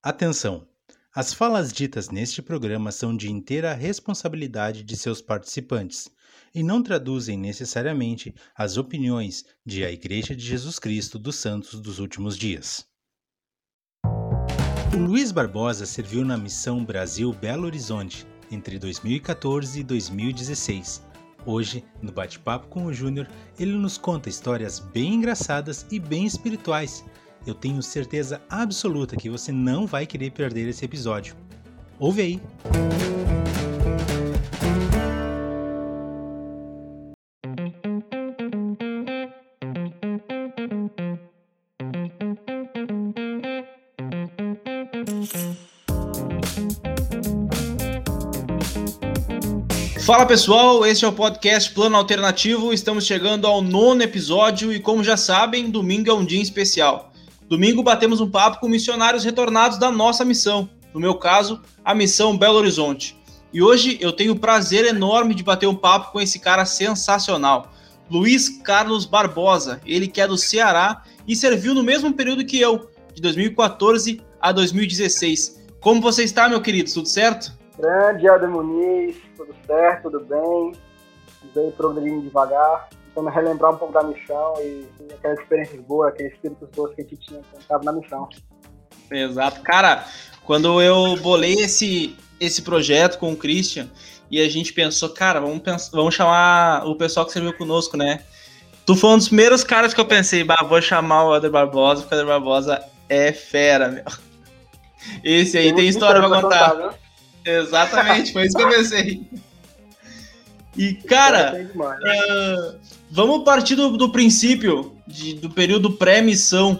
Atenção! As falas ditas neste programa são de inteira responsabilidade de seus participantes e não traduzem necessariamente as opiniões de a Igreja de Jesus Cristo dos Santos dos Últimos Dias. O Luiz Barbosa serviu na missão Brasil Belo Horizonte entre 2014 e 2016. Hoje, no bate-papo com o Júnior, ele nos conta histórias bem engraçadas e bem espirituais eu tenho certeza absoluta que você não vai querer perder esse episódio. Ouve aí! Fala pessoal, este é o podcast Plano Alternativo. Estamos chegando ao nono episódio e, como já sabem, domingo é um dia especial. Domingo batemos um papo com missionários retornados da nossa missão, no meu caso, a missão Belo Horizonte. E hoje eu tenho o prazer enorme de bater um papo com esse cara sensacional, Luiz Carlos Barbosa, ele que é do Ceará e serviu no mesmo período que eu, de 2014 a 2016. Como você está, meu querido? Tudo certo? Grande Aldo Muniz, tudo certo, tudo bem. Veio progredindo devagar tentando relembrar um pouco da missão e, e aquelas experiências boas, aqueles espíritos todos que a gente tinha quando estava na missão. Exato. Cara, quando eu bolei esse, esse projeto com o Christian e a gente pensou, cara, vamos, pensar, vamos chamar o pessoal que serviu conosco, né? Tu foi um dos primeiros caras que eu pensei, bah, vou chamar o Ader Barbosa, porque o Ader Barbosa é fera, meu. Esse aí tem, tem história pra contar. contar Exatamente, foi isso que eu pensei. E, cara, uh, vamos partir do, do princípio, de, do período pré-missão.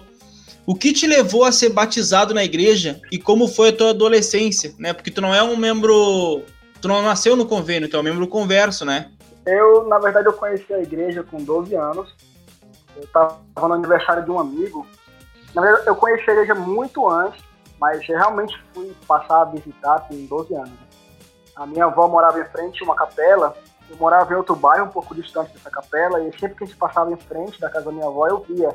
O que te levou a ser batizado na igreja e como foi a tua adolescência, né? Porque tu não é um membro, tu não nasceu no convênio, tu é um membro converso, né? Eu, na verdade, eu conheci a igreja com 12 anos. Eu estava no aniversário de um amigo. Na verdade, eu conheci a igreja muito antes, mas realmente fui passar a visitar com 12 anos. A minha avó morava em frente a uma capela eu morava em outro bairro, um pouco distante dessa capela, e sempre que a gente passava em frente da casa da minha avó, eu via.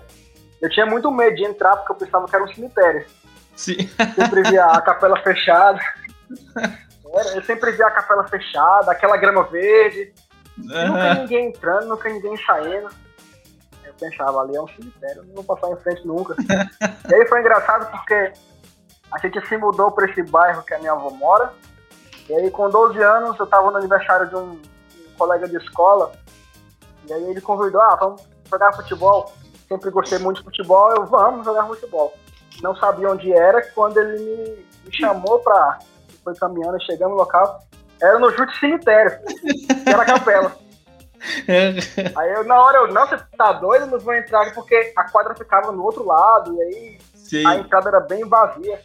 Eu tinha muito medo de entrar, porque eu pensava que era um cemitério. Sim. Sempre via a capela fechada. Eu sempre via a capela fechada, aquela grama verde. Uhum. Nunca ninguém entrando, nunca ninguém saindo. Eu pensava, ali é um cemitério, não vou passar em frente nunca. e aí foi engraçado porque a gente se mudou para esse bairro que a minha avó mora. E aí, com 12 anos, eu estava no aniversário de um, colega de escola, e aí ele convidou, ah, vamos jogar futebol. Sempre gostei muito de futebol, eu vamos jogar futebol. Não sabia onde era, quando ele me, me chamou pra. Foi caminhando, chegando no local, era no Jute Cemitério, que era a capela. aí eu, na hora, eu, não, você tá doido? Não vou entrar, porque a quadra ficava no outro lado, e aí Sim. a entrada era bem vazia.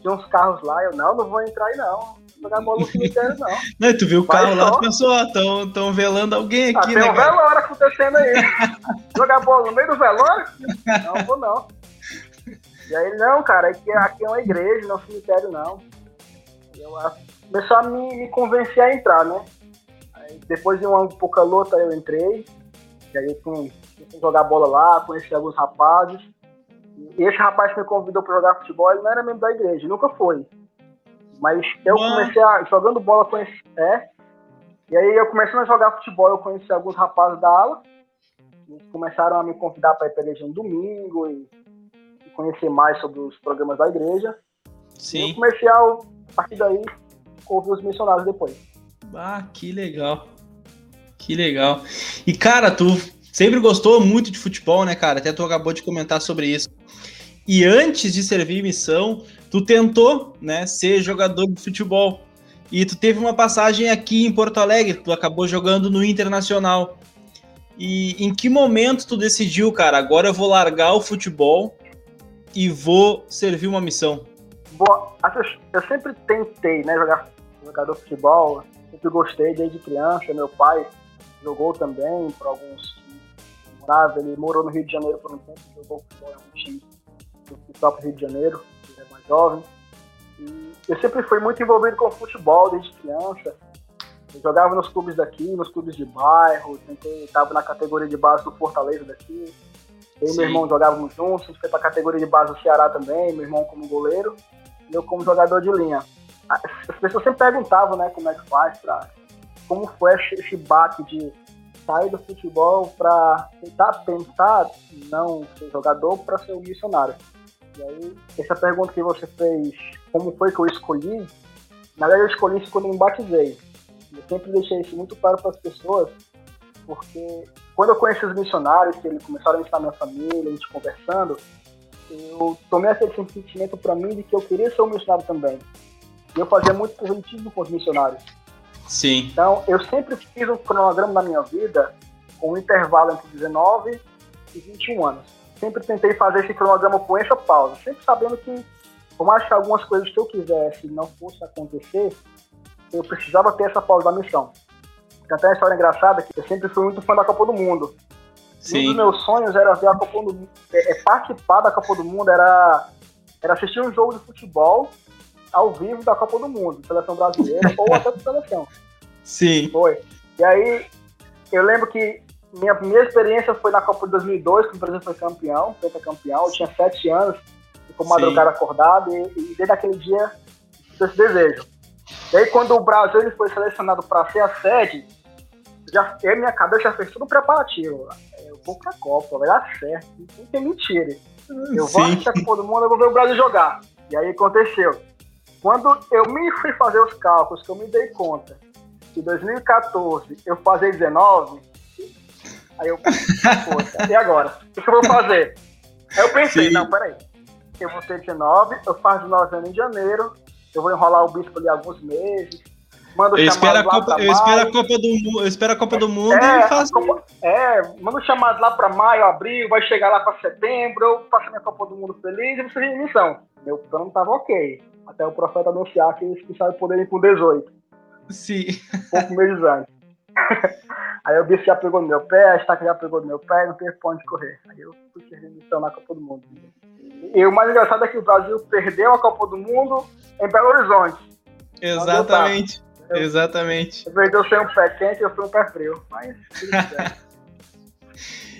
Tinha uns carros lá, eu, não, não vou entrar aí não jogar bola no cemitério, não. Não, tu viu o carro lá, tu pensou, ó, tão, tão velando alguém ah, aqui, ah, né? Tem um cara? velório acontecendo aí. jogar bola no meio do velório? Não, vou não. E aí, não, cara, aqui, aqui é uma igreja, não é um cemitério, não. Eu, começou a me, me convencer a entrar, né? Aí, depois de uma pouca luta, eu entrei. E aí, fui, fui jogar bola lá, conheci alguns rapazes. E esse rapaz que me convidou para jogar futebol, ele não era membro da igreja, nunca foi. Mas eu comecei a, jogando bola, conheci, é, e aí eu comecei a jogar futebol, eu conheci alguns rapazes da ala, eles começaram a me convidar para ir para a igreja no domingo e, e, conhecer mais sobre os programas da igreja. Sim. E eu comecei a, a partir daí, ouvir os missionários depois. Ah, que legal. Que legal. E cara, tu sempre gostou muito de futebol, né, cara? Até tu acabou de comentar sobre isso. E antes de servir missão, tu tentou, né, ser jogador de futebol. E tu teve uma passagem aqui em Porto Alegre, tu acabou jogando no Internacional. E em que momento tu decidiu, cara, agora eu vou largar o futebol e vou servir uma missão? Bom, eu sempre tentei, né, jogar jogador de futebol, sempre gostei desde criança, meu pai jogou também por alguns morava, ele morou no Rio de Janeiro por um tempo, jogou futebol em um time do Rio de Janeiro jovem. E eu sempre fui muito envolvido com futebol desde criança. Eu jogava nos clubes daqui, nos clubes de bairro, estava na categoria de base do Fortaleza daqui. Eu e meu irmão jogávamos juntos, a gente foi para a categoria de base do Ceará também, meu irmão como goleiro. eu como jogador de linha. As pessoas sempre perguntavam, né, como é que faz pra... Como foi esse baque de sair do futebol para tentar pensar não ser jogador para ser um missionário. E aí, essa pergunta que você fez, como foi que eu escolhi? Na verdade, eu escolhi isso quando eu me batizei. Eu sempre deixei isso muito claro para as pessoas, porque quando eu conheci os missionários, que eles começaram a ensinar minha família, a gente conversando, eu tomei aquele sentimento para mim de que eu queria ser um missionário também. E eu fazia muito positivo com os missionários. Sim. Então, eu sempre fiz um cronograma na minha vida com um intervalo entre 19 e 21 anos. Sempre tentei fazer esse cronograma com essa pausa, sempre sabendo que, por mais que algumas coisas que eu quisesse não fosse acontecer, eu precisava ter essa pausa da missão. Tem até uma história engraçada que eu sempre fui muito fã da Copa do Mundo. Sim. Um dos meus sonhos era ver a Copa do Mundo, é, é, participar da Copa do Mundo, era, era assistir um jogo de futebol ao vivo da Copa do Mundo, seleção brasileira ou até da seleção. Sim. Foi. E aí, eu lembro que minha primeira experiência foi na Copa de 2002, quando o Brasil foi campeão, campeão. Eu tinha sete anos, ficou madrugada acordado, e, e desde aquele dia, esse desejo. E aí, quando o Brasil ele foi selecionado para ser a sede, já, eu, minha cabeça já fez tudo preparativo. Eu vou pra Copa, vai dar certo, não tem mentira. Eu vou assistir a Copa do Mundo, eu vou ver o Brasil jogar. E aí aconteceu. Quando eu me fui fazer os cálculos, que eu me dei conta que em 2014 eu fazia 19, aí eu, poxa, e agora? O que, eu vou fazer? Aí eu pensei, Sim. não, peraí, eu vou ter 19, eu faço 19 anos em janeiro, eu vou enrolar o bispo ali alguns meses, mando eu espero a Copa, eu espero a Copa do Mundo, eu espero a Copa do Mundo é, e faço. Copa, é, mando chamado lá para maio, abril, vai chegar lá para setembro, eu faço minha Copa do Mundo feliz e você em missão. Meu plano tava ok. Até o profeta anunciar que eles precisavam poder ir com 18. Sim. pouco meses antes. Aí o bicho já pegou no meu pé, a estaca já pegou no meu pé, não teve pra onde correr. Aí eu fui servir missão na Copa do Mundo. E o mais engraçado é que o Brasil perdeu a Copa do Mundo em Belo Horizonte. Exatamente. Exatamente. Em vez de eu ser um pé quente, eu fui um pé frio. Mas.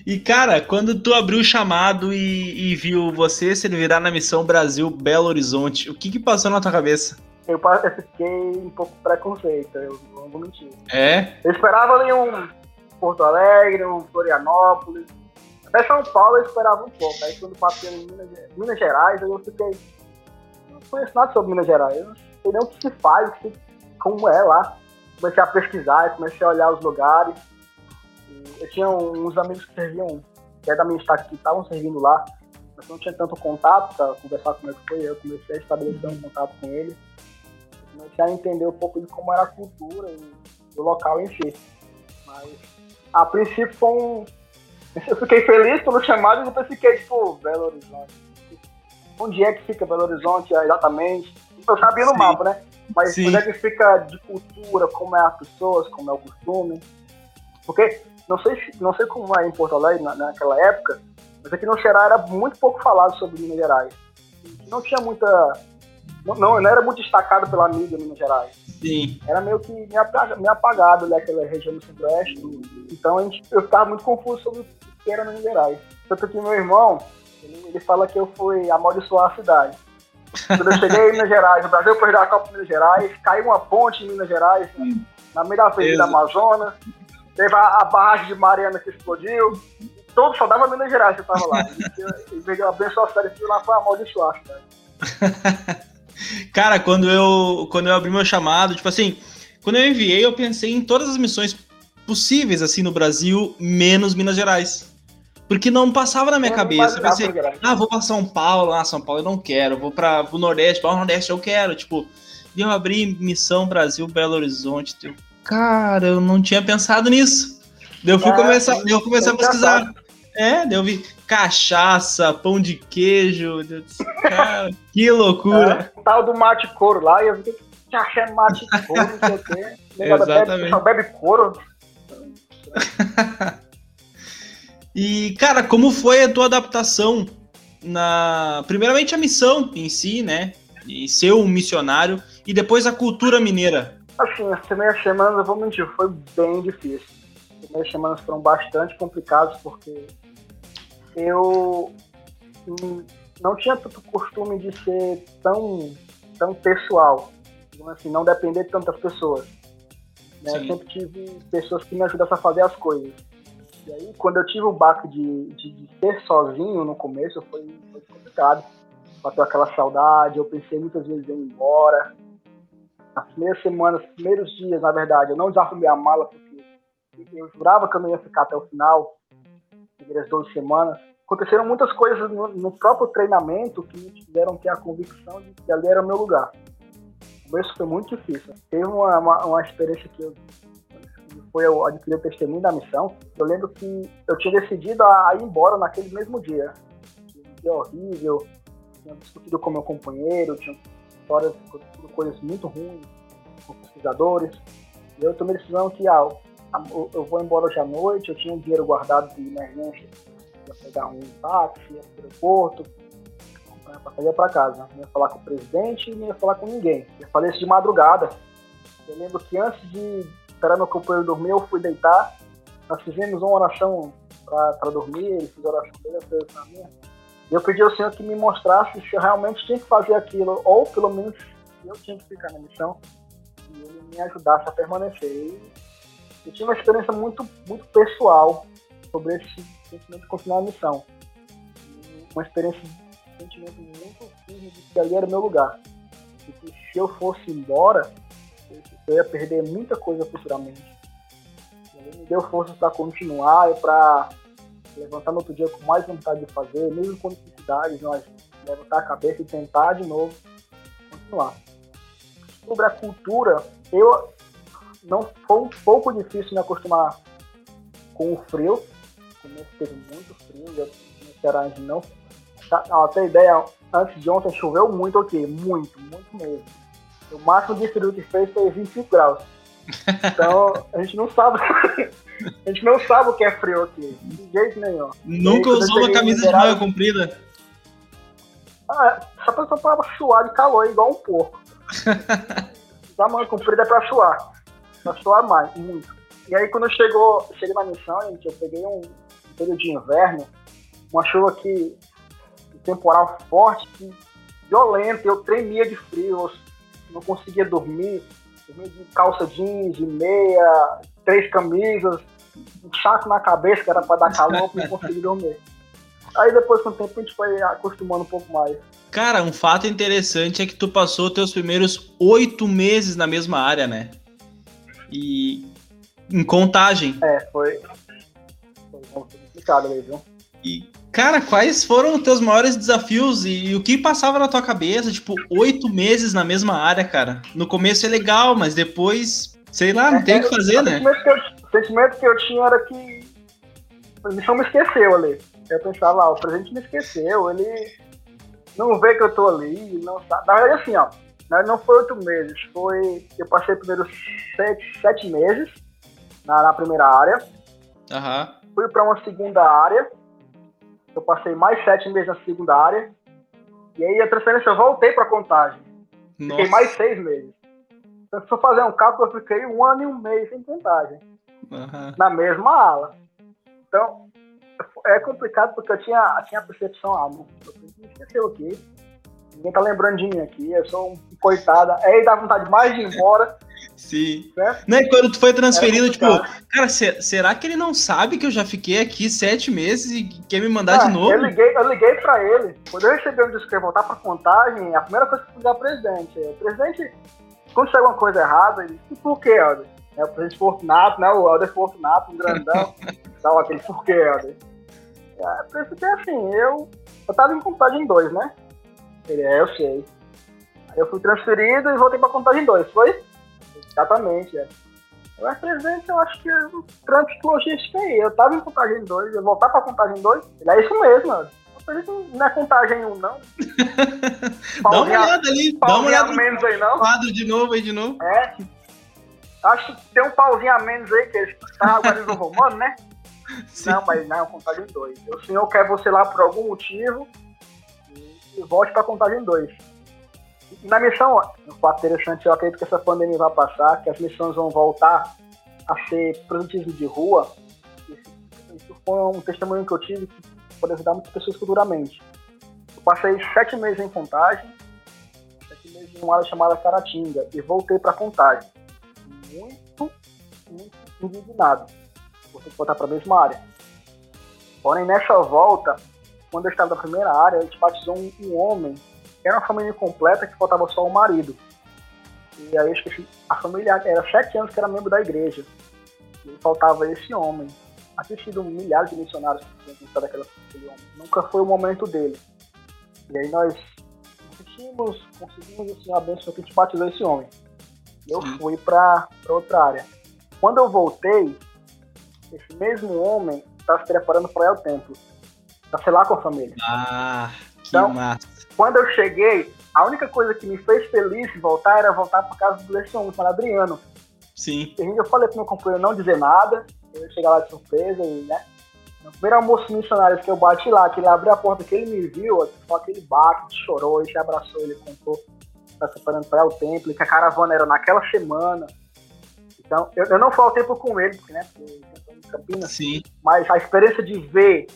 e cara, quando tu abriu o chamado e, e viu você se virar na missão Brasil Belo Horizonte, o que que passou na tua cabeça? Eu, eu fiquei um pouco preconceito, eu não vou mentir. É? Eu esperava ali um Porto Alegre, um Florianópolis. Até São Paulo eu esperava um pouco. Aí quando passei em Minas, Minas Gerais, eu fiquei. Não conheço nada sobre Minas Gerais. Eu não sei nem o que se faz, como é lá. Comecei a pesquisar, comecei a olhar os lugares. Eu tinha uns amigos que serviam, que é da minha estado que estavam servindo lá, mas não tinha tanto contato para conversar como é que foi. Eu comecei a estabelecer um contato com eles comecei a entender um pouco de como era a cultura do local em si. Mas, a princípio, foi um... eu fiquei feliz pelo chamado e depois fiquei, tipo, Belo Horizonte. Onde é que fica Belo Horizonte exatamente? Eu sabia no Sim. mapa, né? Mas Sim. onde é que fica de cultura, como é as pessoas, como é o costume. Porque não sei, não sei como é em Porto Alegre na, naquela época, mas aqui no Ceará era muito pouco falado sobre Minas Gerais. Não tinha muita não, não era muito destacado pela mídia em Minas Gerais. Sim. Era meio que meio apagado, meio apagado região do centro-oeste. Então a gente, eu ficava muito confuso sobre o que era Minas Gerais. Tanto que meu irmão, ele, ele fala que eu fui amaldiçoar a cidade. Quando eu cheguei em Minas Gerais, o Brasil perdeu a Copa de Minas Gerais, caiu uma ponte em Minas Gerais, né, na meio da Avenida Amazonas, teve a, a, barragem de Mariana que explodiu, todo só dava Minas Gerais que estava lá. Ele veio abençoar a cidade e lá foi amaldiçoar a cidade. Cara, quando eu, quando eu abri meu chamado, tipo assim, quando eu enviei, eu pensei em todas as missões possíveis, assim, no Brasil, menos Minas Gerais. Porque não passava na minha eu cabeça. Eu pensei, ah, vou pra São Paulo, ah, São Paulo eu não quero, vou para o Nordeste, para o Nordeste eu quero, tipo, e eu abri missão Brasil Belo Horizonte, eu, cara, eu não tinha pensado nisso. Daí eu fui é, começar, eu comecei a pesquisar. É, daí eu vi cachaça, pão de queijo. Cara, que loucura. É, tal do mate couro lá, e eu vi que achando mate couro, não sei o quê. Exatamente. Só bebe couro. e, cara, como foi a tua adaptação na. Primeiramente a missão em si, né? E ser um missionário, e depois a cultura mineira. Assim, as primeiras semanas, eu vou mentir, foi bem difícil. As primeiras semanas foram bastante complicadas, porque eu não tinha tanto costume de ser tão tão pessoal, assim, não depender de tantas pessoas. Né? Eu sempre tive pessoas que me ajudassem a fazer as coisas. E aí, quando eu tive o baque de, de, de ser sozinho no começo, foi, foi complicado. Bateu aquela saudade, eu pensei muitas vezes em ir embora. Nas primeiras semanas, primeiros dias, na verdade, eu não desarrumei a mala, porque eu jurava que eu não ia ficar até o final, primeiras 12 semanas. Aconteceram muitas coisas no, no próprio treinamento que me fizeram ter a convicção de que ali era o meu lugar. O começo foi muito difícil. Teve uma, uma, uma experiência que eu foi eu adquirir o testemunho da missão, eu lembro que eu tinha decidido a, ir embora naquele mesmo dia. Um dia horrível, tinha discutido com meu companheiro, tinha histórias, coisas muito ruins com pesquisadores. E eu tomei a decisão que ah, eu vou embora hoje à noite, eu tinha um dinheiro guardado de emergência pegar um táxi, ir para o aeroporto, para sair para casa. Não ia falar com o presidente não ia falar com ninguém. Eu falei isso de madrugada. Eu lembro que antes de esperar meu companheiro dormir, eu fui deitar. Nós fizemos uma oração para dormir, ele fez a oração dele, eu fiz a minha. Eu pedi ao Senhor que me mostrasse se eu realmente tinha que fazer aquilo, ou pelo menos eu tinha que ficar na missão, e ele me ajudasse a permanecer. E eu tive uma experiência muito, muito pessoal sobre esse sentimento de continuar a missão. Uma experiência, um sentimento muito firme de que ali era o meu lugar. E que se eu fosse embora, eu ia perder muita coisa futuramente. Me deu força para continuar e para levantar no outro dia com mais vontade de fazer, mesmo com dificuldades, nós levantar a cabeça e tentar de novo continuar. Sobre a cultura, eu não foi um pouco difícil me acostumar com o frio. Começo teve muito frio, e Ceará não. Tá, ideia, antes de ontem choveu muito aqui, muito, muito mesmo. O máximo de frio que fez foi 25 graus. Então, a gente não sabe. a gente não sabe o que é frio aqui. De jeito nenhum. Nunca usou uma camisa de manga comprida? Ah, essa pessoa pra suar de calor, igual um porco. Usar manga comprida é pra suar. Pra suar mais, muito. E aí, quando chegou, cheguei na missão, gente, eu peguei um período de inverno, uma chuva que. temporal forte, violenta, eu tremia de frio, não conseguia dormir, dormia de calça jeans, de meia, três camisas, um saco na cabeça que era para dar calor, para não conseguir dormir. Aí depois com o tempo a gente foi acostumando um pouco mais. Cara, um fato interessante é que tu passou teus primeiros oito meses na mesma área, né? E em contagem. É. Foi complicado mesmo. E Cara, quais foram os teus maiores desafios e, e, o que passava na tua cabeça? Tipo, oito meses na mesma área, cara. No começo é legal, mas depois, sei lá, não é, tem o que fazer, né? o sentimento que eu tinha era que a missão me esqueceu ali. Eu pensava, ah, o presidente me esqueceu, ele não vê que eu tô ali, não sabe. Na verdade, assim, ó, não foi oito meses, foi. Eu passei primeiro sete, sete meses na, na primeira área. Uhum. Fui para uma segunda área eu passei mais sete meses na segunda área. E aí a transferência eu voltei para contagem. Nossa. Fiquei mais seis meses. Então, se eu fazer um cálculo, eu fiquei um ano e um mês sem contagem. Uhum. Na mesma ala. Então, é complicado porque eu tinha, tinha a percepção, ah, não, eu me esqueceu aqui. Ninguém tá lembrando de mim aqui, eu sou um coitada. Aí dá vontade mais de ir embora. Sim. Né? Não, e quando tu foi transferido, é tipo, cara, será que ele não sabe que eu já fiquei aqui sete meses e quer me mandar ah, de novo? Eu liguei, eu liguei pra ele. Quando eu recebi um disco voltar pra contagem, a primeira coisa que eu fui ao presidente. O presidente, quando chega uma coisa errada, ele disse, por quê, Helder? É o presidente Fortunato, né? O Helder Fortunato, um grandão. Dá aquele por quê, Helder? É, porque assim, eu, eu tava em contagem 2, né? Ele é, eu sei. Aí eu fui transferido e voltei pra contagem 2, foi? Exatamente, é. Mas presidente, eu acho que é um trânsito logístico aí. Eu tava em contagem 2, eu voltar pra contagem 2, ele é isso mesmo, mano. Não é contagem 1, um, não. dá uma olhada ali, dá uma olhada menos aí, não. quadro de novo aí, de novo. É. Acho que tem um pauzinho a menos aí, que ele tá agora no romano, né? Sim. Não, mas não, contagem 2. O senhor quer você lá por algum motivo e volte pra contagem 2 na missão, um fato interessante, eu acredito que essa pandemia vai passar, que as missões vão voltar a ser produtivo de rua. Isso foi um testemunho que eu tive que pode ajudar muitas pessoas futuramente. Eu passei sete meses em contagem, sete mês em uma área chamada Caratinga e voltei para Contagem. Muito, muito indignado por ter que voltar para a mesma área. Porém, nessa volta, quando eu estava na primeira área, a gente batizou um, um homem, que era uma família completa, que faltava só o marido. E aí eu esqueci, a família era sete anos que era membro da igreja. E faltava esse homem. Assistido milhares de missionários que tinham daquela homem. Nunca foi o momento dele. E aí nós assistimos, conseguimos assim, a bênção que a gente batizou esse homem. E eu fui para outra área. Quando eu voltei, esse mesmo homem estava se preparando para ir ao templo. Ser lá com a família. Ah, que então, massa. Quando eu cheguei, a única coisa que me fez feliz voltar era voltar para casa do homem, para Adriano. Sim. E eu falei pro meu companheiro não dizer nada, eu ia chegar lá de surpresa e, né? No primeiro almoço missionário que eu bati lá, que ele abriu a porta, que ele me viu, só aquele baque, chorou, ele abraçou, ele contou, tá separando para o templo, que a caravana era naquela semana. Então, eu, eu não faltei tempo com ele, porque, né? Porque em Campinas. Sim. Mas a experiência de ver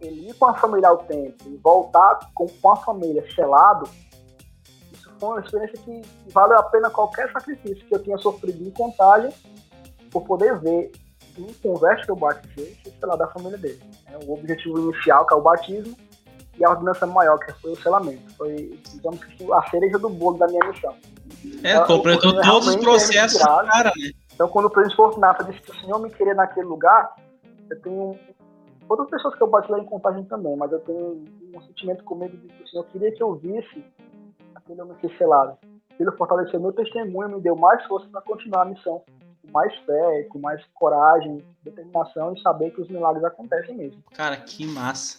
ele ir com a família ao templo e voltar com, com a família selado, isso foi uma experiência que valeu a pena qualquer sacrifício que eu tinha sofrido em contagem por poder ver em conversa que eu batizei, sei lá, da família dele. É, o objetivo inicial, que é o batismo, e a ordenança maior, que foi o selamento. Foi, digamos que, a cereja do bolo da minha missão. É, então, completou todos os processos cara, né? Então, quando o presidente Fortunato disse que o senhor me queria naquele lugar, eu tenho outras pessoas que eu batizei em contagem também, mas eu tenho um sentimento comigo de que o senhor queria que eu visse aquele homem selado. Ele fortaleceu meu testemunho, me deu mais força para continuar a missão com mais fé, com mais coragem, determinação e saber que os milagres acontecem mesmo. Cara, que massa.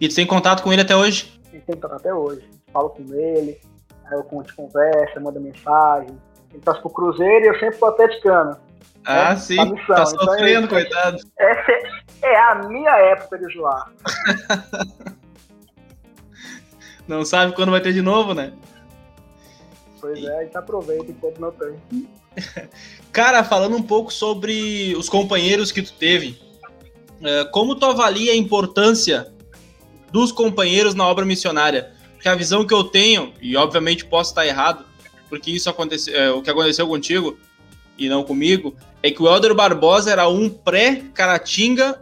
E tu tem contato com ele até hoje? Tem contato até hoje. Falo com ele, aí eu conversa, manda mensagem. Ele passa pro Cruzeiro e eu sempre tô atleticano. Ah, né? sim. Tá missão. Tá sofrendo, então, coitado. Essa é, é a minha época de zoar. não sabe quando vai ter de novo, né? Pois é, a gente aproveita enquanto não tem. Cara, falando um pouco sobre os companheiros que tu teve, é, como tu avalia a importância dos companheiros na obra missionária? Porque a visão que eu tenho, e obviamente posso estar errado, porque isso aconteceu, é, o que aconteceu contigo e não comigo, é que o Helder Barbosa era um pré-Caratinga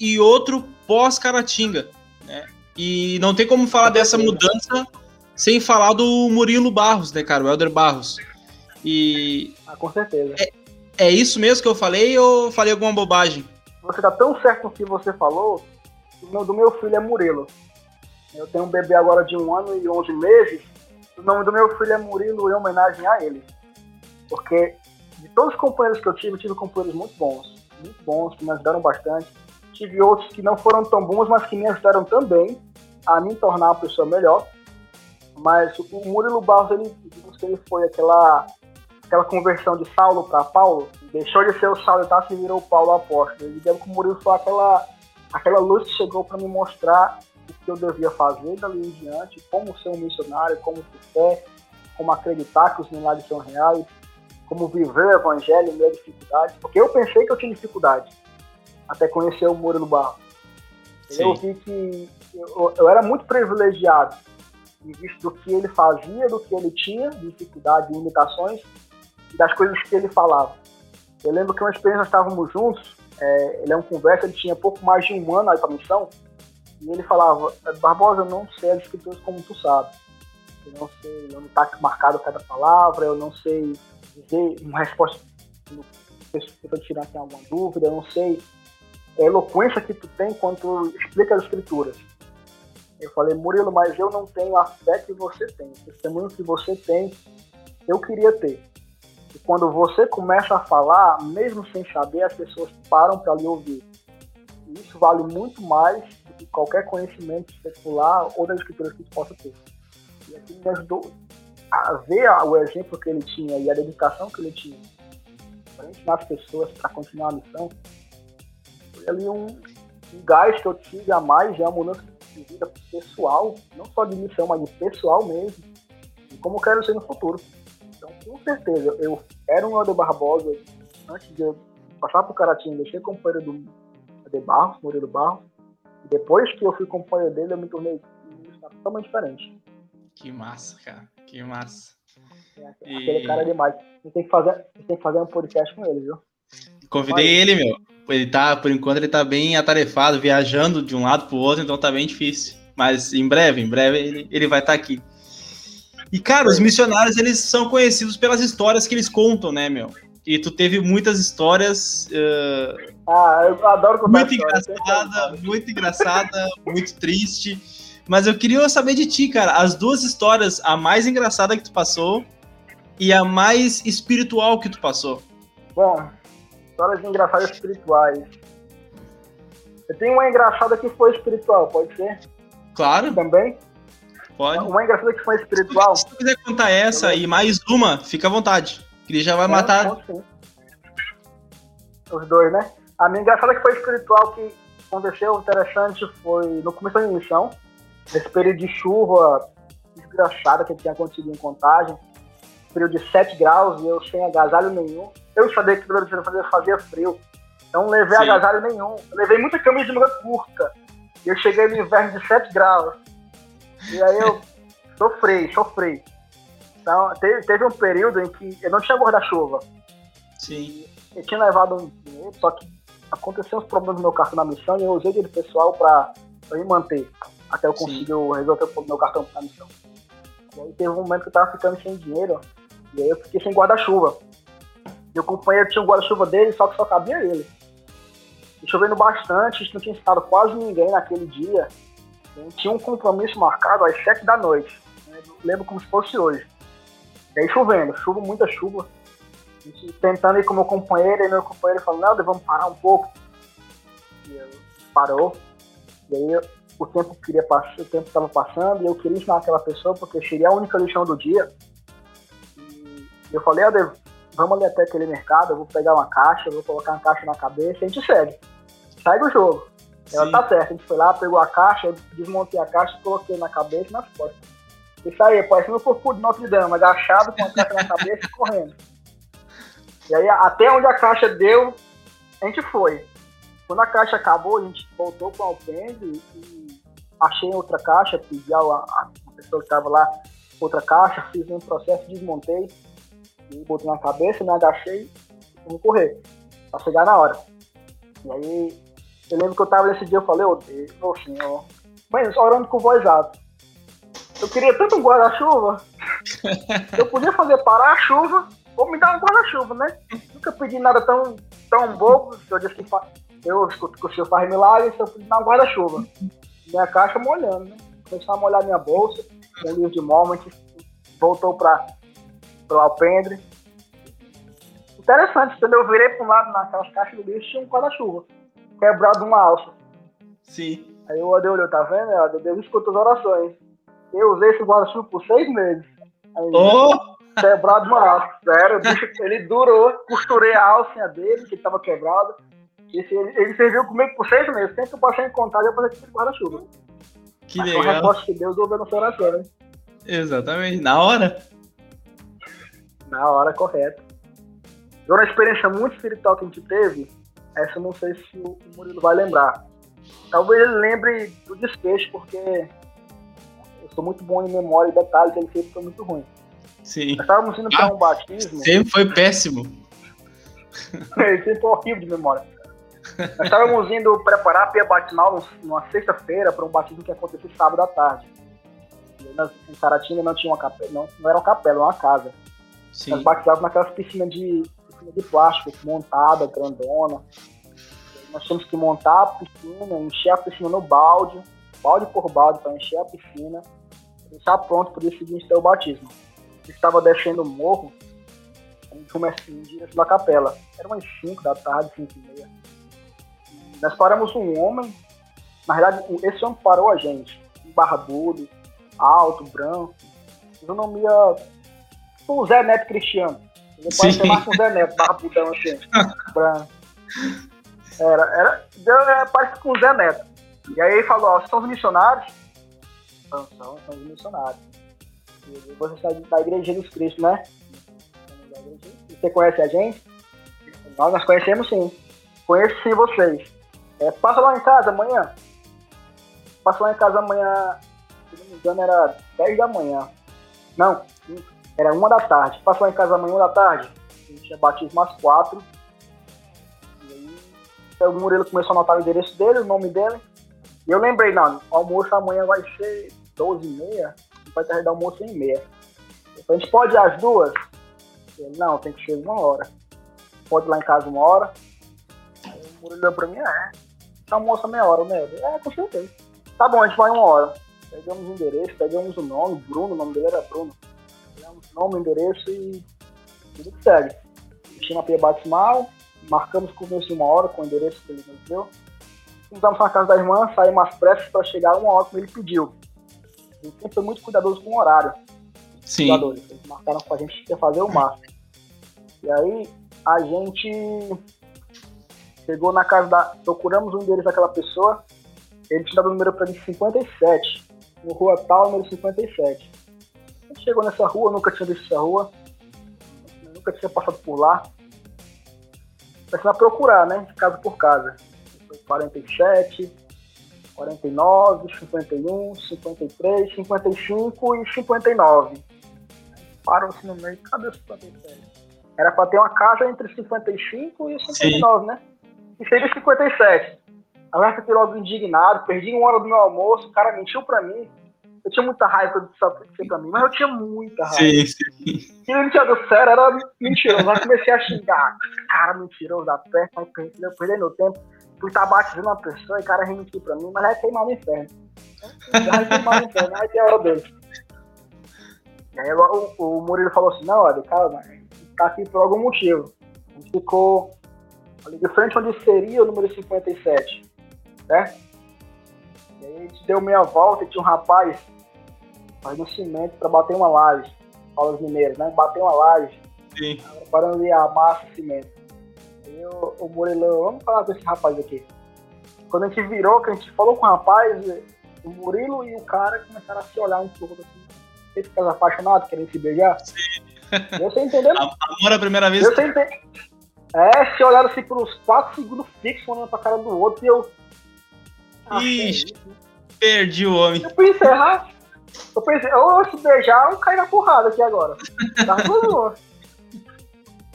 e outro pós-Caratinga, né? E não tem como falar dessa mudança sem falar do Murilo Barros, né, cara? O Helder Barros. E. Ah, com certeza. É, é isso mesmo que eu falei ou falei alguma bobagem? Você tá tão certo no que você falou, o do meu filho é Murilo. Eu tenho um bebê agora de um ano e onze meses. O nome do meu filho é Murilo em homenagem a ele. Porque de todos os companheiros que eu tive, eu tive companheiros muito bons. Muito bons, que me ajudaram bastante. Tive outros que não foram tão bons, mas que me ajudaram também a me tornar uma pessoa melhor. Mas o Murilo Barros, ele, ele foi aquela aquela conversão de Saulo para Paulo, deixou de ser o Saulo e tá, se virou o Paulo apóstolo. Digamos que o Murilo foi aquela, aquela luz que chegou para me mostrar o que eu devia fazer dali em diante, como ser um missionário, como ter fé, como acreditar que os milagres são reais, como viver o evangelho em meio a dificuldades, porque eu pensei que eu tinha dificuldade até conhecer o Murilo Barro. Eu vi que eu, eu, era muito privilegiado em vista do que ele fazia, do que ele tinha, dificuldade, limitações, das coisas que ele falava. Eu lembro que uma experiência nós estávamos juntos, é, ele é um conversa, ele tinha pouco mais de um ano aí para missão, e ele falava, Barbosa, eu não sei as escrituras como tu sabe. Eu não sei onde está marcado cada palavra, eu não sei dizer uma resposta estou tirando aqui alguma dúvida, eu não sei a eloquência que tu tem quando tu explica as escrituras. Eu falei, Murilo, mas eu não tenho a fé que você tem, o testemunho que você tem, eu queria ter. E quando você começa a falar, mesmo sem saber, as pessoas param para lhe ouvir. E isso vale muito mais do que qualquer conhecimento secular ou das escrituras que você possa ter. E aqui me ajudou a ver o exemplo que ele tinha e a dedicação que ele tinha para ensinar as pessoas para continuar a missão. Foi ali um, um gás que eu tive a mais, já é uma mudança de vida pessoal, não só de missão, mas de pessoal mesmo. E como eu quero ser no futuro. Então, com certeza, eu era um Helder Barbosa antes de eu passar pro Caratinga, deixei companheiro do de Barros, Murilo Barros. E depois que eu fui companheiro dele, eu me tornei totalmente diferente. Que massa, cara. Que massa. Aquele e... cara é demais. Você tem que fazer, tem que fazer um podcast com ele, viu? Convidei ele, meu. Ele tá, por enquanto, ele tá bem atarefado, viajando de um lado pro outro, então tá bem difícil. Mas em breve, em breve ele, ele vai estar tá aqui. E, cara, os missionários, eles são conhecidos pelas histórias que eles contam, né, meu? E tu teve muitas histórias. Uh, ah, eu adoro contar Muito engraçada, muito engraçada, muito triste. Mas eu queria saber de ti, cara, as duas histórias, a mais engraçada que tu passou e a mais espiritual que tu passou. Bom, histórias engraçadas espirituais. Eu tenho uma engraçada que foi espiritual, pode ser? Claro. Também? Pode. Uma engraçada que foi espiritual. Se tu, quiser contar essa e mais uma, fica à vontade. Que já vai é, matar. Os dois, né? A minha engraçada que foi espiritual que aconteceu interessante foi no começo da missão, nesse período de chuva desgraçada que tinha acontecido em contagem, período de 7 graus e eu sem agasalho nenhum. Eu sabia que o fazer fazia frio, então não levei Sim. agasalho nenhum. Eu levei muita camisa de manga curta. E eu cheguei no inverno de 7 graus. E aí eu sofri, sofri. Então, teve, teve um período em que eu não tinha guarda-chuva. Sim. Eu tinha levado um dinheiro, só que aconteceu uns problemas no meu cartão na missão e eu usei dinheiro pessoal para me manter. Até eu conseguir resolver o meu cartão na missão. E aí teve um momento que eu tava ficando sem dinheiro, e aí eu fiquei sem guarda-chuva. Meu companheiro tinha um guarda-chuva dele, só que só cabia ele. E chovendo bastante, não tinha estado quase ninguém naquele dia tinha um compromisso marcado às sete da noite. Né? Lembro como se fosse hoje. E aí chovendo, chuva, muita chuva. Tentando ir com meu companheiro, e meu companheiro falou, não, vamos parar um pouco. E eu, parou. E aí o tempo queria passar, o tempo estava passando e eu queria ensinar aquela pessoa porque seria a única lição do dia. E eu falei, Alder, vamos ali até aquele mercado, eu vou pegar uma caixa, vou colocar uma caixa na cabeça e a gente segue. Sai do jogo. Ela tá certa. A gente foi lá, pegou a caixa, desmontei a caixa, coloquei na cabeça e nas costas. Isso aí, parecendo o corpo de Notre Dame, agachado com a caixa na cabeça e correndo. E aí, até onde a caixa deu, a gente foi. Quando a caixa acabou, a gente voltou com o alpendre e achei outra caixa, pedi a, a, pessoa que estava lá outra caixa, fiz um processo, desmontei, e botei na cabeça, me agachei e vamos correr, pra chegar na hora. E aí eu lembro que eu tava nesse dia, eu falei, ô Deus, meu Senhor. Mas orando com voz alta. Eu queria tanto um guarda-chuva. eu podia fazer parar a chuva ou me dar um guarda-chuva, né? Nunca pedi nada tão, tão bobo. Eu disse que eu escuto que o senhor faz milagres, eu pedi dar um guarda-chuva. Minha caixa molhando, né? Começou a molhar minha bolsa, um livro de moment, voltou para o alpendre. Interessante, quando eu virei para um lado naquelas caixas do lixo, tinha um guarda-chuva quebrado uma alça. Sim. Aí o Ade olhou, tá vendo? Ade, Deus escuta as orações. Eu usei esse guarda-chuva por seis meses. Aí, oh! Quebrado uma alça. Sério, bicho, ele durou, costurei a alcinha dele, que tava quebrada. Esse, ele, ele serviu comigo por seis meses. Sempre que eu passei em contato, eu falei que guarda-chuva. Que Mas legal. Foi a resposta que Deus ouviu na sua oração, né? Exatamente, na hora. Na hora correta. E uma experiência muito espiritual que a gente teve, essa eu não sei se o Murilo vai lembrar. Talvez ele lembre do desfecho, porque eu sou muito bom em memória e detalhes, ele sempre foi muito ruim. Sim. Nós estávamos indo para ah, um batismo. Sempre foi péssimo. ele sempre foi horrível de memória. Nós estávamos indo preparar a pia batismal numa sexta-feira para um batismo que aconteceu sábado à tarde. em Caratinga não tinha uma capela, não, não era uma capela, era uma casa. Sim. Nós batizávamos naquelas piscinas de piscina de plástico montada, grandona. Nós tínhamos que montar a piscina, encher a piscina no balde, balde por balde para encher a piscina, deixar pronto para o dia seguinte ter o batismo. Estava descendo o morro, a gente começou em direção da capela. Era umas 5 da tarde, 5 e meia. Nós paramos um homem, na verdade, esse homem parou a gente, um barbudo, alto, branco, fisionomia, o Zé Neto Cristiano. Ele pode ser mais um Zé Neto, barbudão assim, branco. Era, era, deu, é, parece com o Zé Neto. E aí ele falou, ó, são os missionários? São, são, são os missionários. E você está da Igreja de Cristo, né? Você conhece a gente? Nós, nós conhecemos sim. Conheço sim vocês. É, passa lá em casa amanhã. Passa lá em casa amanhã, se não me engano, era 10 da manhã. Não, Era uma da tarde. Passou lá em casa amanhã, uma da tarde. A gente tinha batismo às quatro. E aí, o Murilo começou a anotar o endereço dele, o nome dele. E eu lembrei, não, almoço amanhã vai ser 12 e meia. Vai ter almoço em meia. Então, a gente pode ir às duas? Ele, não, tem que chegar uma hora. Pode ir lá em casa uma hora. Aí o Murilo olhou pra mim, é. Almoça meia hora, né? É, com certeza. Tá bom, a gente vai uma hora. Pegamos o endereço, pegamos o nome, Bruno, o nome dele era Bruno. Pegamos o nome, o endereço e tudo que segue. Tinha a pia batismal, marcamos começo de uma hora com o endereço que ele nos deu. Fomos na casa da irmã, saímos às pressas para chegar uma hora como ele pediu. Ele sempre foi muito cuidadoso com o horário. Sim. Cuidadores. Eles marcaram com a gente que ia fazer o máximo. E aí a gente chegou na casa da. Procuramos o endereço daquela pessoa. Ele tinha dado o número para mim 57. No rua tal, número 57. A gente chegou nessa rua, nunca tinha visto essa rua. Nunca tinha passado por lá. Começando a procurar, né? Casa por casa. 47, 49, 51, 53, 55 e 59. Param-se no meio. Cadê os 57? Era para ter uma casa entre 55 e 59, Sim. né? E seria 57. A minha fiquei logo indignado, perdi uma hora do meu almoço, o cara mentiu pra mim. Eu tinha muita raiva disso acontecer pra mim, mas eu tinha muita raiva. Sim, sim. Se ele tinha dado sério, era mentiroso. Eu comecei a xingar. Cara, mentiroso da perna, eu perdi meu tempo. Fui estar batizando uma pessoa e o cara mentiu pra mim, mas vai queimar no inferno. Vai queimar no inferno, aí tem a hora dele. E aí o, o Murilo falou assim, não, olha, calma, tá aqui por algum motivo. A gente ali de frente onde seria o número 57 né? E aí a gente deu meia volta e tinha um rapaz fazendo cimento para bater uma laje. Paulo Mineiros, né? Bater uma laje. Sim. Parando de amassa cimento. E o, o Murilão, vamos falar com esse rapaz aqui. Quando a gente virou, que a gente falou com o rapaz, o Murilo e o cara começaram a se olhar um pouco assim. Esse cara apaixonado, querendo se beijar. Sim. Eu sei entendendo. Amor à primeira vez. Eu sei entender. É, se olharam assim por uns 4 segundos fixos, olhando pra cara do outro, e eu ah, Ixi, perdi o homem. Eu pensei, ah, eu pensei, ou se beijar, eu caí na porrada aqui agora. Tá tudo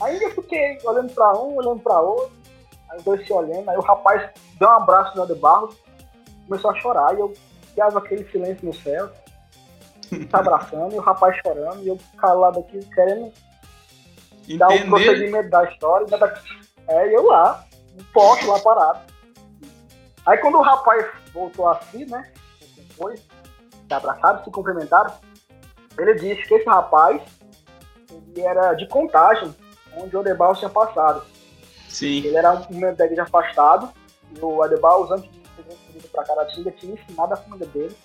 Aí eu fiquei olhando pra um, olhando pra outro, aí os dois se olhando, aí o rapaz deu um abraço no de Barros, começou a chorar, e eu ficava aquele silêncio no céu, se abraçando, e o rapaz chorando, e eu calado aqui, querendo Entender. o um procedimento da história, é, e eu lá, um poste lá parado. Aí quando o rapaz voltou assim, né? Depois, se abraçaram, se cumprimentaram, ele disse que esse rapaz ele era de contagem, onde o Adebal tinha passado. Sim. Ele era um membro da igreja afastado, e o Adebal, antes de ser transferido para Caratinga, tinha ensinado a família dele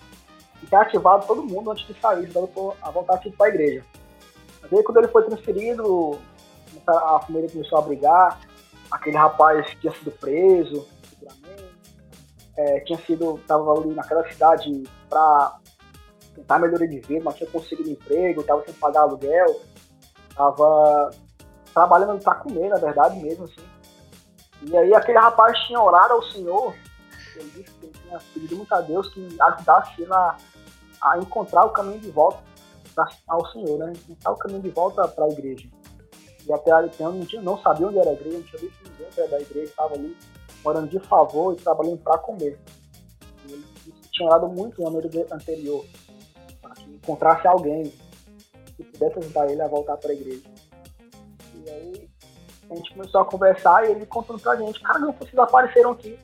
e tinha ativado todo mundo antes de sair, dando a voltar aqui para a igreja. Mas aí quando ele foi transferido, a família começou a brigar, aquele rapaz tinha sido preso, é, tinha sido, estava ali naquela cidade para tentar melhorar de vida, mas tinha conseguido emprego, estava sem pagar aluguel, estava trabalhando para comer, na verdade mesmo, assim. E aí aquele rapaz tinha orado ao Senhor, ele disse que ele tinha pedido muito a Deus que ajudasse ele a, a encontrar o caminho de volta ao Senhor, né? Encontrar o caminho de volta para a igreja. E até ali não, não sabia onde era a igreja, não tinha visto ninguém da igreja, estava ali morando de favor e trabalhando para comer. E ele tinha orado muito no ano anterior, para que encontrasse alguém que pudesse ajudar ele a voltar para a igreja. E aí a gente começou a conversar e ele contando pra gente, cara, não, vocês apareceram aqui.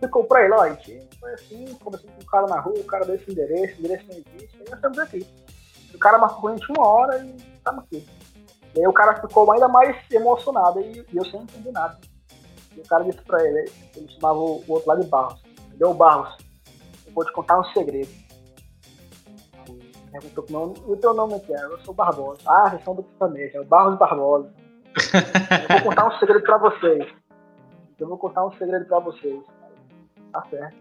Ficou pra ele, ó, a gente foi assim, conversando com o cara na rua, o cara deu esse endereço, o endereço não existe, e nós estamos aqui. O cara marcou a gente uma hora e estamos aqui. E aí o cara ficou ainda mais emocionado e, e eu sem entender nada. E o cara disse pra ele, ele chamava o, outro lá de Barros. Deu Barros, eu vou te contar um segredo. Perguntou nome, o teu nome aqui é? Eu sou Barbosa. Ah, vocês são do sertanejo, é o Barros Barbosa. eu vou contar um segredo pra vocês. Eu vou contar um segredo pra vocês. Tá certo.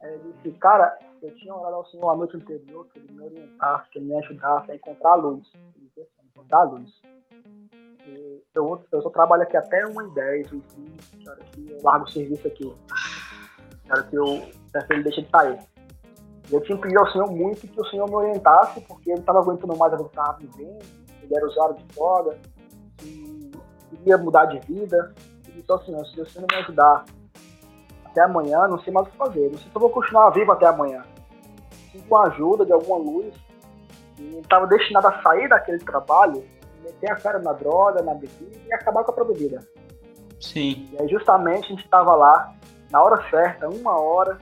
Aí ele disse, cara, eu tinha orado ao Senhor a noite anterior, que ele me orientasse, que ele me ajudasse a encontrar a luz. Ele disse assim, encontrar a luz eu, eu só trabalho aqui até 1h10, enfim, que eu largo o serviço aqui. Quero que eu, ele deixe de sair. Eu tinha pedido ao Senhor muito que o Senhor me orientasse, porque eu estava aguentando mais a que estava vivendo, ele era usuário de droga, e queria mudar de vida. E disse ao Senhor, se o Senhor não me ajudar até amanhã, não sei mais o que fazer. Não sei se eu vou continuar vivo até amanhã. Preciso de uma ajuda, de alguma luz. E estava destinado a sair daquele trabalho, meter a cara na droga, na bebida e acabar com a própria vida. Sim. E aí justamente a gente estava lá, na hora certa, uma hora,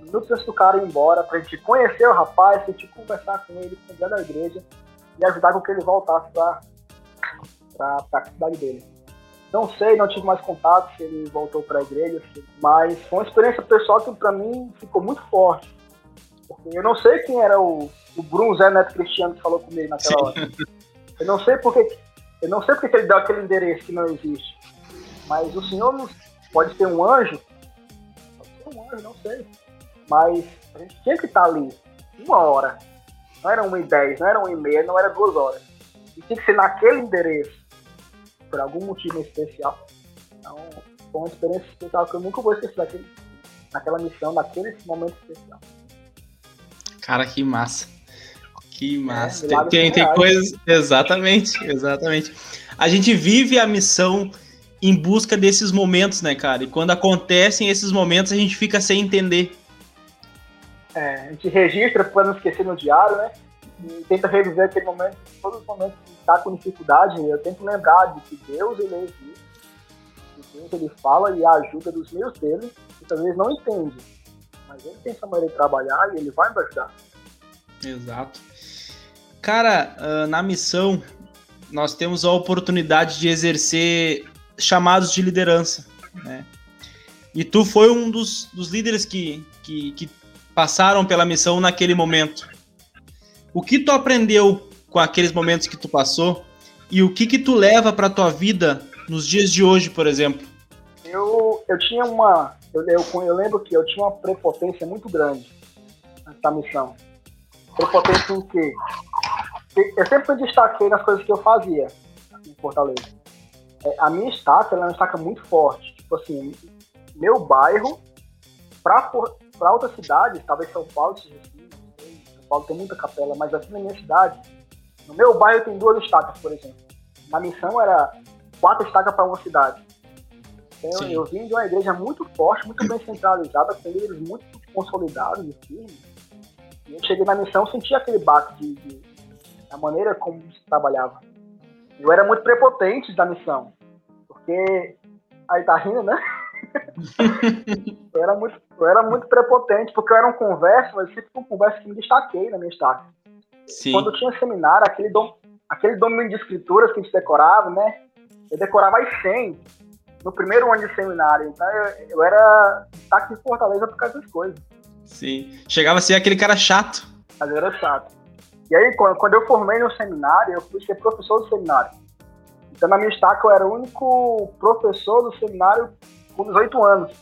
minutos antes do cara ir embora, pra gente conhecer o rapaz, a gente conversar com ele, com o da igreja e ajudar com que ele voltasse pra, pra, pra cidade dele. Não sei, não tive mais contato se ele voltou para a igreja, mas foi uma experiência pessoal que para mim ficou muito forte. Porque eu não sei quem era o, o Bruno Zé Neto Cristiano que falou comigo naquela hora. Eu não sei porque eu não sei porque ele deu aquele endereço que não existe. Mas o Senhor pode ser um anjo. Pode ser um anjo, não sei. Mas a gente tinha que estar ali uma hora. Não era uma e dez, não era uma e meia, não era duas horas. E tinha que ser naquele endereço por algum motivo especial. Então, foi uma experiência especial que eu nunca vou esquecer daquele, naquela missão, naquele momento especial. Cara, que massa. Que massa. É, tem, tem, coisas. Exatamente, exatamente. A gente vive a missão em busca desses momentos, né, cara? E quando acontecem esses momentos, a gente fica sem entender. É, a gente registra para não esquecer no diário, né? E tenta reviver aquele momento, todos os momentos está com dificuldade, eu tento lembrar de que Deus ele existe, que Deus ele fala e ajuda dos meios dele, que vezes não entende, mas ele tem essa maneira de trabalhar e ele vai me ajudar. Exato. Cara, ah, na missão nós temos a oportunidade de exercer chamados de liderança, né? E tu foi um dos, dos líderes que, que, que passaram pela missão naquele momento. O que tu aprendeu com aqueles momentos que tu passou e o que que tu leva para tua vida nos dias de hoje, por exemplo? Eu, eu tinha uma, eu, eu, eu lembro que eu tinha uma prepotência muito grande nessa missão. Prepotência em quê? Eu sempre me destaquei nas coisas que eu fazia em Fortaleza. É, a minha estaca, ela é uma estaca muito forte. Tipo assim, meu bairro, para outras cidades, talvez São Paulo, São Paulo tem muita capela, mas aqui na minha cidade, no meu bairro tem duas estacas, por exemplo. Na missão era quatro estacas para uma cidade. Então, eu vim de uma igreja muito forte, muito bem centralizada, com líderes muito consolidados e firmes. E eu cheguei na missão senti aquele baque de, de, da maneira como se trabalhava. Eu era muito prepotente da missão, porque aí tá rindo, né? eu, era muito, eu era muito prepotente, porque eu era um converso, mas sempre um converso que me destaquei na minha estaca. Sim. Quando tinha seminário, aquele, dom, aquele domínio de escrituras que a gente decorava, né? Eu decorava as 100 no primeiro ano de seminário. Então eu, eu era destaque de Fortaleza por causa das coisas. Sim. Chegava a ser aquele cara chato. Mas era chato. E aí, quando eu formei no seminário, eu fui ser professor do seminário. Então, na minha estaca, eu era o único professor do seminário com 18 anos.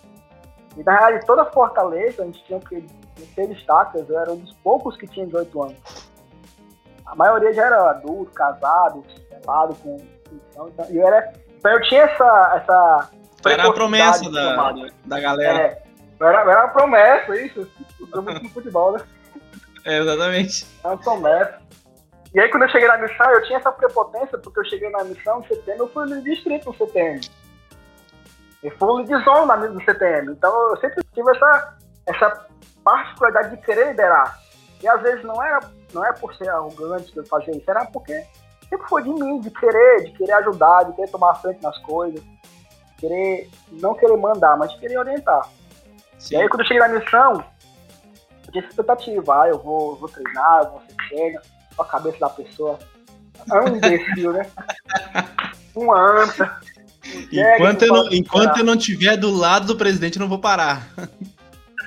E, na realidade, toda Fortaleza, a gente tinha que ter estacas, eu era um dos poucos que tinha 18 anos a maioria já era adulto, casado, pelado, com então, eu era. Então eu tinha essa. essa era a promessa da, da galera. É, era, era a promessa, isso. Muito no futebol, né? É, exatamente. Era uma promessa. E aí, quando eu cheguei na missão, eu tinha essa prepotência, porque eu cheguei na missão em setembro, eu fui no distrito no CTM. Eu fui no Lidizão no CTM. Então, eu sempre tive essa, essa particularidade de querer liderar. E às vezes não era não é por ser arrogante de eu fazer isso, era porque sempre foi de mim, de querer, de querer ajudar, de querer tomar frente nas coisas, querer, não querer mandar, mas de querer orientar. Sim. E aí quando eu cheguei na missão, eu tinha expectativa, ah, eu vou, vou treinar, eu vou ser com a cabeça da pessoa. É um imbecil, né? Uma anta. enquanto eu, não, enquanto eu não tiver do lado do presidente, eu não vou parar.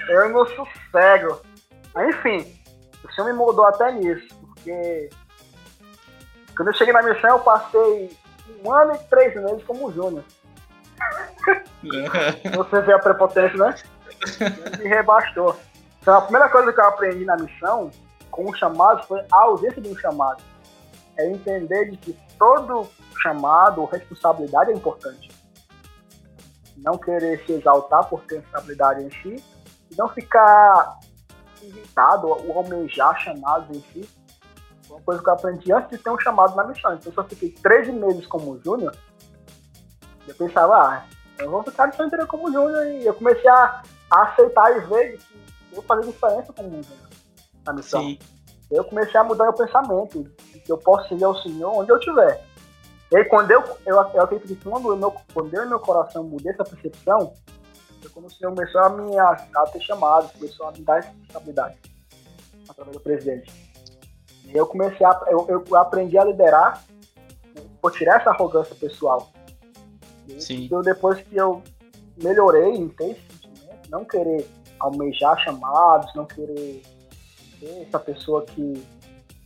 Eu não sossego. Enfim, o Senhor me mudou até nisso, porque quando eu cheguei na missão, eu passei um ano e três meses como júnior. Você vê a prepotência, né? Me rebaixou. Então, a primeira coisa que eu aprendi na missão, com o chamado, foi a ausência de um chamado. É entender de que todo chamado ou responsabilidade é importante. Não querer se exaltar por ter responsabilidade em si, e não ficar irritado, o almejar chamados em si, uma coisa que eu aprendi antes de ter um chamado na missão. Então, eu só fiquei 13 meses como júnior, eu pensava, ah, eu vou ficar de inteira como júnior, e eu comecei a, a, aceitar e ver que eu vou fazer diferença como júnior na missão. Sim. Eu comecei a mudar meu pensamento, que eu posso seguir ao Senhor onde eu estiver. E aí, quando eu, eu, eu acredito que quando, eu, meu, quando eu e meu coração mudei essa percepção, foi quando o Senhor começou a me a, a ter chamado, começou a me dar responsabilidade através do presidente. E eu comecei a, eu, eu aprendi a liderar por tirar essa arrogância pessoal. Sim. Então, depois que eu melhorei em ter esse sentimento, não querer almejar chamados, não querer ser essa pessoa que,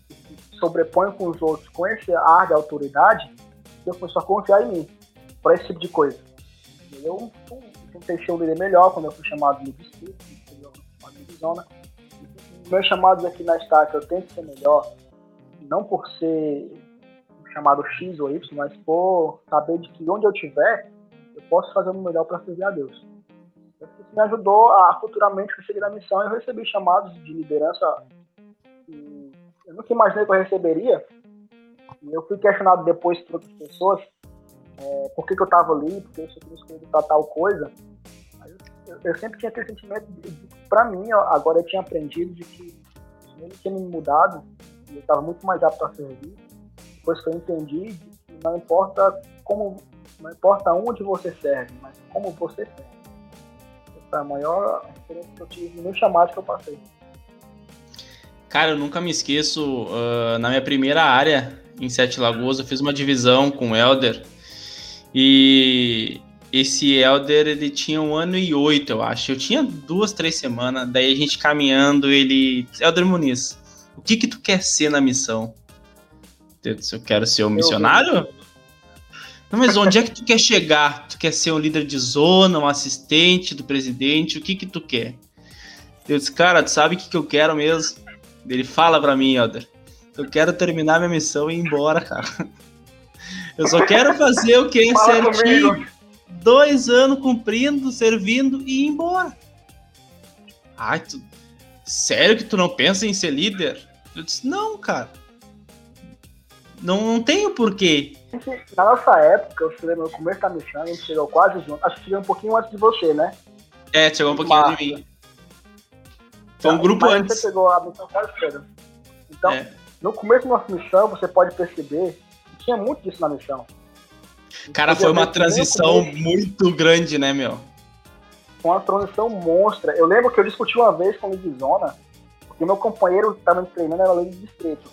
que sobrepõe com os outros com esse ar de autoridade, eu comecei a confiar em mim para esse tipo de coisa. Eu tentei ser um líder melhor quando eu fui chamado de distrito, de zona. Meus chamados aqui na Stack eu tento ser melhor, não por ser chamado X ou Y, mas por saber de que onde eu estiver, eu posso fazer o melhor para servir a Deus. Isso me ajudou a futuramente seguir a missão. Eu recebi chamados de liderança que eu nunca imaginei que eu receberia, e eu fui questionado depois por outras pessoas é, por que, que eu estava ali, porque eu sou escolhido para tal coisa. Eu, sempre tinha aquele sentimento para mim, agora eu tinha aprendido de que ele tinha me mudado eu estava muito mais apto a servir. Depois que eu entendi que não importa como, não importa onde você serve, mas como você serve. Essa é a maior experiência que eu tive no chamado que eu passei. Cara, eu nunca me esqueço, uh, na minha primeira área em Sete Lagoas, eu fiz uma divisão com o Elder. E esse Elder, ele tinha um ano e oito, eu acho. Eu tinha duas, três semanas. Daí a gente caminhando, ele... Elder Muniz, o que que tu quer ser na missão? Eu quero ser um missionário? Não, mas onde é que tu quer chegar? Tu quer ser um líder de zona, um assistente do presidente? O que que tu quer? Eu disse, cara, tu sabe o que, que eu quero mesmo? Ele fala pra mim, Elder. Eu quero terminar minha missão e ir embora, cara. Eu só quero fazer o que é certinho. Comigo. Dois anos cumprindo, servindo e ir embora. Ai, tu... sério que tu não pensa em ser líder? Eu disse, não, cara. Não, não tenho porquê. Na nossa época, eu lembro no começo da missão, a gente chegou quase junto. Acho que chegou um pouquinho antes de você, né? É, chegou um pouquinho antes de mim. Foi um grupo antes. Você pegou a missão quase. Então, é. no começo da nossa missão, você pode perceber que tinha muito disso na missão. Cara, foi uma transição muito grande, né, meu? Foi uma transição monstra. Eu lembro que eu discuti uma vez com o Lidzona, porque meu companheiro que estava me treinando era de distrito.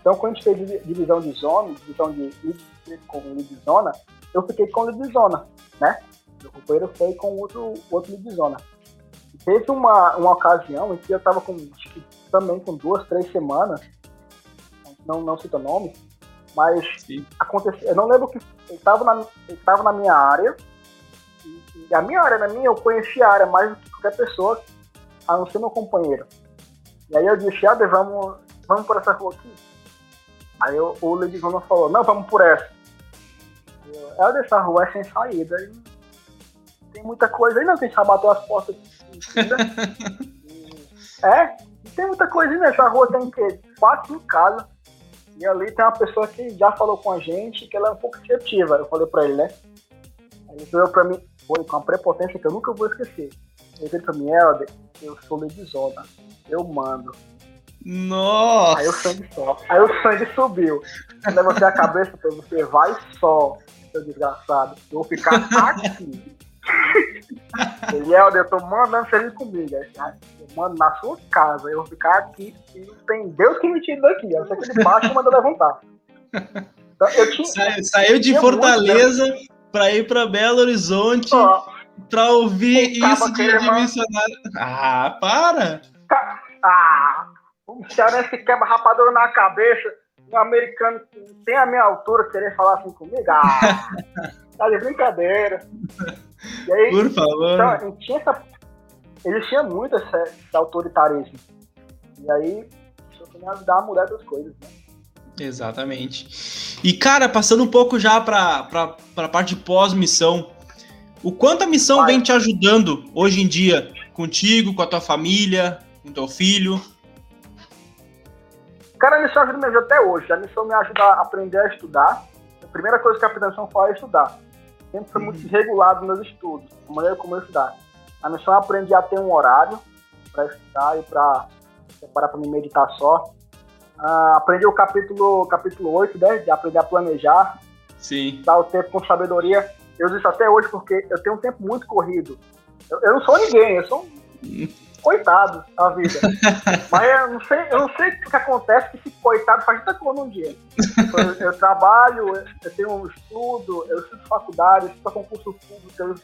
Então, quando a gente fez divisão de zona, divisão de distrito com lead zona, eu fiquei com lead zona, né? Meu companheiro foi com outro, outro lead zona. Teve uma, uma ocasião em que eu estava com, também com duas, três semanas, não, não cito nome, mas aconteceu, eu não lembro que estava na, ele na minha área, e, e, a minha área, na minha, eu conhecia a área mais do que qualquer pessoa, a não ser meu companheiro. E aí eu disse, ah, vamos, vamos por essa rua aqui. Aí eu, o Ledivano falou, não, vamos por essa. Eu, é dessa rua é sem saída. tem muita coisa aí, não, que a gente já bateu as portas. é, tem muita coisa, né? Essa rua tem que quatro em casa. E ali tem uma pessoa que já falou com a gente que ela é um pouco receptiva. Eu falei pra ele, né? Aí ele falou pra mim, foi com uma prepotência que eu nunca vou esquecer. Ele disse pra mim, Helder, eu sou Ledizona, eu mando. Nossa! Aí o sangue só. Aí o sangue subiu. Eu levantei a cabeça pra você, vai só, seu desgraçado. Eu vou ficar aqui. Ele, Helder, eu tô mandando serviço comigo. Eu mando na sua casa, eu vou ficar aqui e tem Deus que me tire daqui. Eu sei que ele bate e manda levantar. Então, eu tinha, Sa saiu de Fortaleza para ir para Belo Horizonte para ouvir isso de missionário. Ah, para! Ah, um cearense quebra rapadura na cabeça, um americano que tem a minha altura querer falar assim comigo. Ah, tá de brincadeira. Aí, Por favor. Então, tinha essa, ele tinha muito esse, autoritarismo. E aí, isso me ajudar a mudar as coisas, né? Exatamente. E, cara, passando um pouco já para a parte de pós-missão, o quanto a missão Vai. vem te ajudando hoje em dia, contigo, com a tua família, com teu filho? Cara, a missão ajuda me até hoje. A missão me ajuda a aprender a estudar. A primeira coisa que a missão faz é estudar. Sempre foi muito regulado nos meus estudos, a maneira como eu estudar. A missão aprendi a ter um horário para estudar e para separar para me meditar só. Uh, aprendi o capítulo, capítulo 8, né, de aprender a planejar. Sim. Dar o tempo com sabedoria. Eu uso isso até hoje porque eu tenho um tempo muito corrido. Eu, eu não sou ninguém, eu sou um coitado da vida. Mas eu não sei, eu não sei o que acontece que esse coitado faz tanta coisa num dia. Eu, eu trabalho, eu tenho um estudo, eu estudo faculdade, eu estudo concurso público, eu,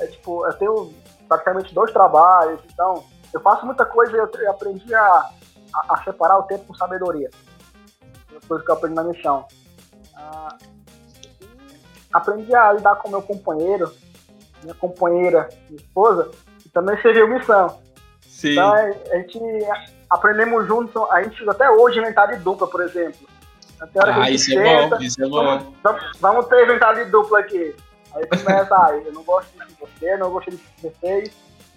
é, tipo, eu tenho praticamente dois trabalhos, então eu faço muita coisa e eu, eu aprendi a, a, a, separar o tempo com sabedoria. Uma coisa que eu aprendi na missão. Ah, aprendi a lidar com meu companheiro, minha companheira, minha esposa, também serviu missão. Sim. Então a gente aprendemos juntos, a gente até hoje inventário de dupla, por exemplo. ah, isso senta, é bom, isso é bom. Vamos, vamos ter inventário de dupla aqui. Aí começa, ah, eu não gosto de você, não gosto de você,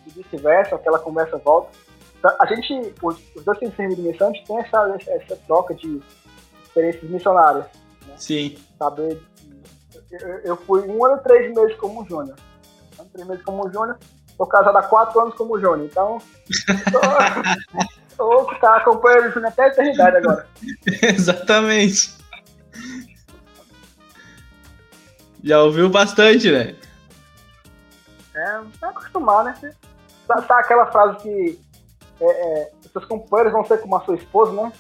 e vice-versa, aquela conversa volta. Então, a gente, os, os dois serviços de missão, a gente tem essa, essa troca de experiências missionárias. Né? Sim. Saber eu, eu fui um ano e três meses como júnior. Um três meses como júnior. Tô casado há quatro anos como júnior. Então, tô, vou ficar acompanhando o júnior até a eternidade agora. Exatamente. Já ouviu bastante, né? É, tá acostumar, né? Sabe, sabe aquela frase que é, é, seus companheiros vão ser como a sua esposa, né?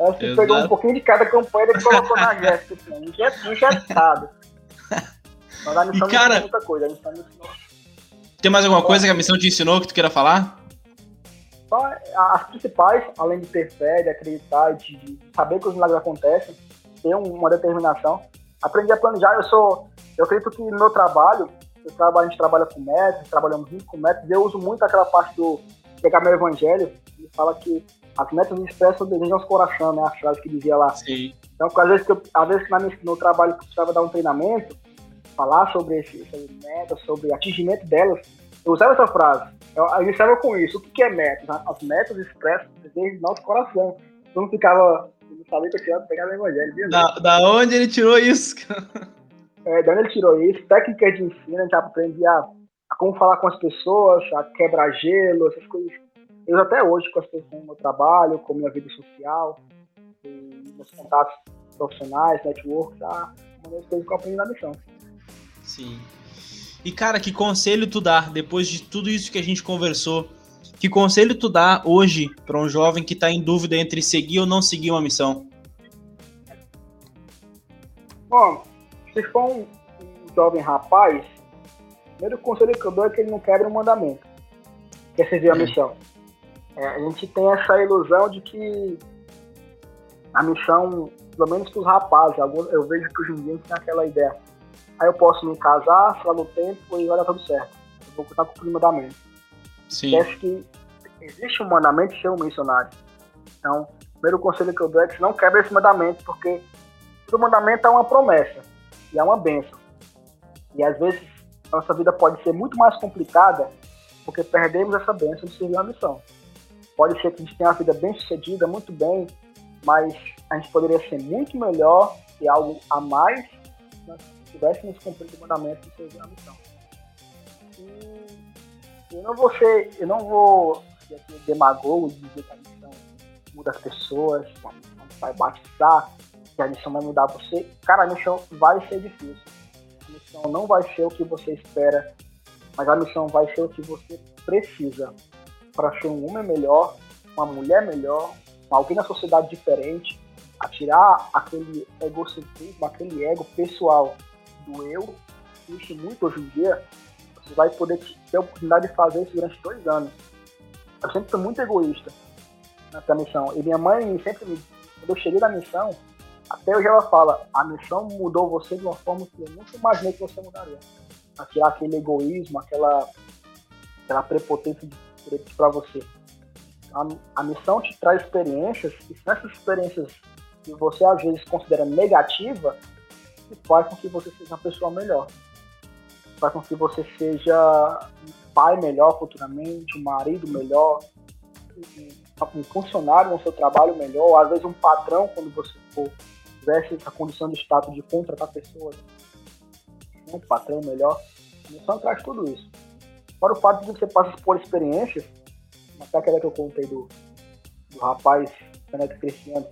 Aí você pegou um pouquinho de cada companheiro e colocou na Jéssica, assim, injetado. Mas a missão e, cara, muita coisa, a missão me ensinou. Tem mais alguma coisa que a missão te ensinou que tu queira falar? Só as principais, além de ter fé, de acreditar, de saber que os milagres acontecem, ter uma determinação. Aprendi a planejar, eu sou. Eu acredito que no meu trabalho, eu trabalho, a gente trabalha com métodos, trabalhamos muito com métodos, eu uso muito aquela parte do pegar meu evangelho, e fala que as metas expressam o desejo aos coração, né? A frase que dizia lá. Sim. Então, às vezes, que eu, às vezes na, no trabalho que eu precisava dar um treinamento, falar sobre esse, sobre metas, sobre atingimento delas, eu usava essa frase. Eu, eu iniciava com isso. O que, que é metas? As metas expressam o desejo do nosso coração. Eu não ficava. Eu não sabia que eu tinha pegado o evangelho. Viu? Da, da onde ele tirou isso? é, da onde ele tirou isso? Técnicas de ensino, a gente aprendia a, a como falar com as pessoas, a quebrar gelo, essas coisas. Eu até hoje com as pessoas no meu trabalho, com a minha vida social, meus contatos profissionais, network, tá? Uma das coisas que eu aprendi na missão. Sim. E cara, que conselho tu dá depois de tudo isso que a gente conversou? Que conselho tu dá hoje para um jovem que está em dúvida entre seguir ou não seguir uma missão? Bom, se for um, um jovem rapaz, o primeiro conselho que eu dou é que ele não quebre o um mandamento, que é servir a é. missão. É, a gente tem essa ilusão de que a missão, pelo menos para os rapazes, eu vejo que os meninos têm aquela ideia aí eu posso me casar, lá no tempo e vai dar tudo certo. Eu vou estar com o mandamento. Sim. Esquece que existe um mandamento ser um missionário. Então, o primeiro conselho que eu dou é que não quebre esse mandamento, porque todo mandamento é uma promessa e é uma bênção. E às vezes a nossa vida pode ser muito mais complicada porque perdemos essa bênção de servir uma missão. Pode ser que a gente tenha uma vida bem sucedida, muito bem, mas a gente poderia ser muito melhor e algo a mais tivéssemos cumprido o mandamento de servir a missão. E eu não vou ser, eu não vou ser aqui demagogo dizer que a missão muda as pessoas, que a missão vai batizar, que a missão vai mudar você. Cara, a missão vai ser difícil. A missão não vai ser o que você espera, mas a missão vai ser o que você precisa para ser um homem melhor, uma mulher melhor, alguém na sociedade diferente, a tirar aquele egocentrismo, aquele ego pessoal do eu, existe muito hoje em dia, você vai poder ter a oportunidade de fazer isso durante dois anos. Eu sempre fui muito egoísta nessa missão. E minha mãe sempre me. Quando eu cheguei na missão, até hoje ela fala: a missão mudou você de uma forma que eu nunca imaginei que você mudaria. Tirar aquele egoísmo, aquela, aquela prepotência de direitos para você. A, a missão te traz experiências, e se essas experiências que você às vezes considera negativa, que faz com que você seja uma pessoa melhor. Faz com que você seja um pai melhor futuramente, um marido melhor, um, funcionário no seu trabalho melhor, às vezes um patrão, quando você for tivesse a condição de status de contratar pessoas, um patrão melhor, a missão traz tudo isso. Fora o fato de você passar por experiências, até aquela que eu contei do, do rapaz Fernando Cristiano,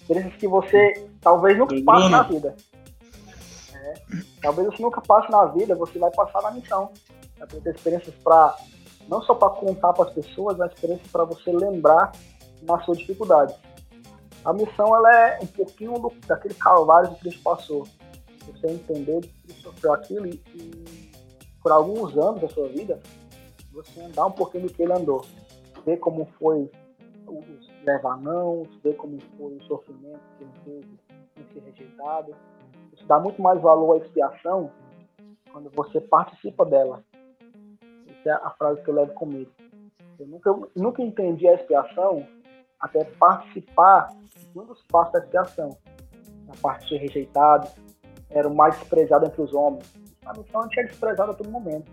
experiências que você talvez nunca passe na vida. É, talvez você nunca passe na vida, você vai passar na missão. Vai ter experiências para não só para contar para as pessoas, mas experiências para você lembrar na sua dificuldade. A missão ela é um pouquinho do, daquele calvário que Cristo passou. Você entender que Cristo sofreu aquilo e, e por alguns anos da sua vida, você andar um pouquinho do que ele andou. Ver como foi os levar não, ver como foi o sofrimento que ele teve em ser rejeitado. Dá muito mais valor à expiação quando você participa dela. Essa é a frase que eu levo comigo. Eu nunca, nunca entendi a expiação até participar de um dos passos da expiação. A parte de ser rejeitado, era o mais desprezado entre os homens. A missão a gente é desprezado a todo momento.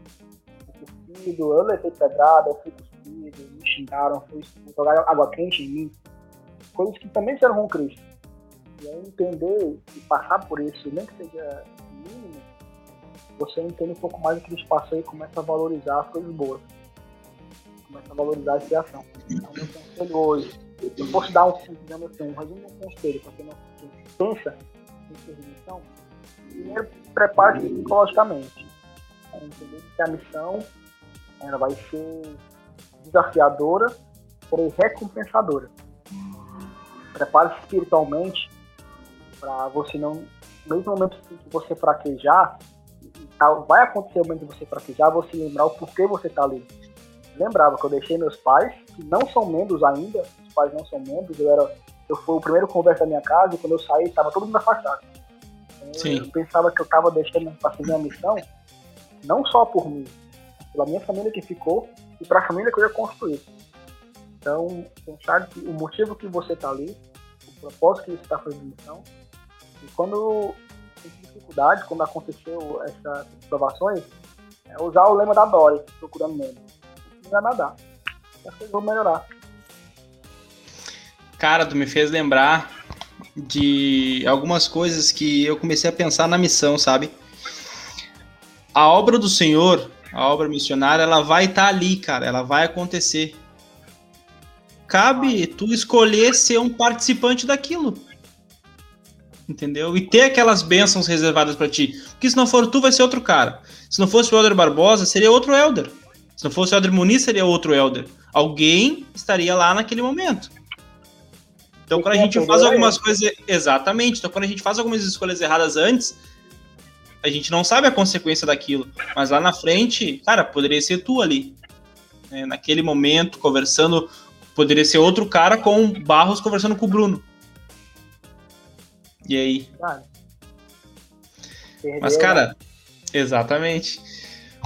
Cuspido, eu levei pedrada, eu fui cuspido, me xingaram, fui jogar água quente em mim. Coisas que também serão com Cristo. E aí entender e passar por isso, nem que seja mínimo, você entende um pouco mais do que Cristo passou e começa a valorizar as coisas boas. Começa a valorizar a expiação. Então, meu conselho hoje, eu posso dar um, digamos assim, um resumo um conselho para quem não pensa em ser missão, primeiro prepare psicologicamente. É, entender que a missão ela vai ser desafiadora, porém recompensadora. Prepare-se espiritualmente para você não, mesmo no momento que você fraquejar, vai acontecer o momento de você fraquejar, você lembrar o porquê você está ali. Lembrava que eu deixei meus pais, que não são membros ainda, os pais não são membros, eu era eu fui o primeiro conversa da minha casa e quando eu saí estava todo mundo afastado. Sim. Eu pensava que eu estava deixando para fazer a missão, não só por mim, pela minha família que ficou e para a família que eu ia construir. Então, pensar que o motivo que você está ali, o propósito que você está fazendo missão, quando tem dificuldade, quando aconteceu essas provações, é usar o lema da Dory, procurando mesmo. Não vai nadar. As coisas vão melhorar. Cara, tu me fez lembrar de algumas coisas que eu comecei a pensar na missão, sabe? A obra do Senhor, a obra missionária, ela vai estar tá ali, cara, ela vai acontecer. Cabe tu escolher ser um participante daquilo. Entendeu? E ter aquelas bênçãos reservadas para ti. Porque se não for tu, vai ser outro cara. Se não fosse o Helder Barbosa, seria outro Helder. Se não fosse o Helder Muniz, seria outro Helder. Alguém estaria lá naquele momento. Então, quando a gente faz algumas coisas. Exatamente. Então, quando a gente faz algumas escolhas erradas antes, a gente não sabe a consequência daquilo. Mas lá na frente, cara, poderia ser tu ali. Né? Naquele momento, conversando. Poderia ser outro cara com Barros conversando com o Bruno. E aí? Mas, cara, exatamente.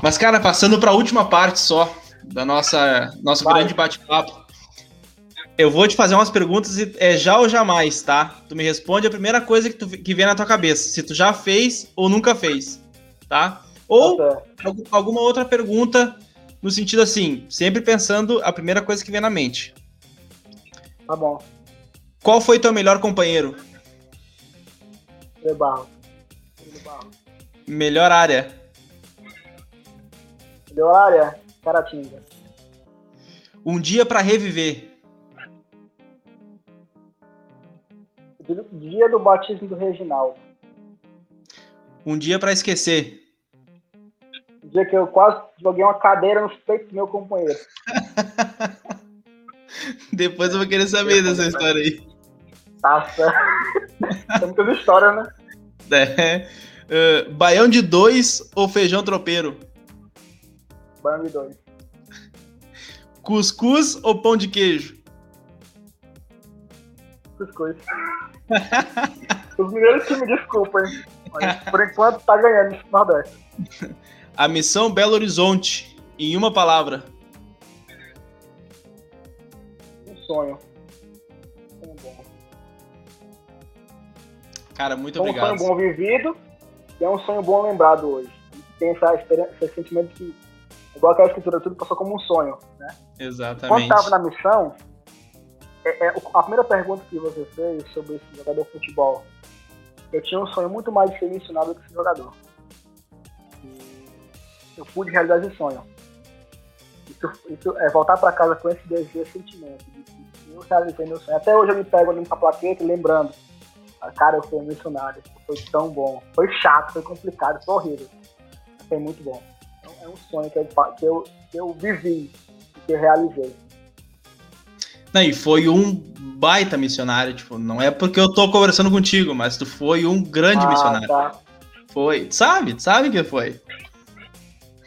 Mas, cara, passando para a última parte só da nossa nosso Vai. grande bate-papo. Eu vou te fazer umas perguntas e é já ou jamais, tá? Tu me responde a primeira coisa que, tu, que vem na tua cabeça. Se tu já fez ou nunca fez, tá? Ou tá alguma outra pergunta no sentido assim, sempre pensando a primeira coisa que vem na mente. Tá bom. Qual foi teu melhor companheiro? Barro. Melhor área? Melhor área? Caratinga. Um dia para reviver. Dia do batismo do Reginaldo. Um dia para esquecer. Um dia que eu quase joguei uma cadeira no peito do meu companheiro. Depois eu vou querer saber dessa história aí. Nossa. Tem muitas histórias, né? É. Uh, baião de dois ou feijão tropeiro? Baião de dois. Cuscuz ou pão de queijo? Cuscuz. Os mineiros que me desculpem, mas por enquanto tá ganhando esse Nordeste. A missão Belo Horizonte, em uma palavra. Um sonho. Cara, muito Foi obrigado. um sonho bom vivido e é um sonho bom lembrado hoje. Tem essa esse sentimento que, igual aquela escritura, tudo passou como um sonho, né? Exatamente. Quando estava na missão, é, é, a primeira pergunta que você fez sobre esse jogador de futebol, eu tinha um sonho muito mais de ser missionário do que esse jogador. Eu pude realizar esse sonho. Isso, isso é voltar para casa com esse desejo, esse sentimento de que eu realizei meu sonho. Até hoje eu me pego ali com a plaqueta lembrando, cara, eu fui missionário, foi tão bom. Foi chato, foi complicado, foi horrível. Foi muito bom. É um sonho que eu, que eu, que eu vivi, que eu realizei. Não, e foi um baita missionário, tipo, não é porque eu tô conversando contigo, mas tu foi um grande ah, missionário. Tá. Foi, sabe, sabe que foi.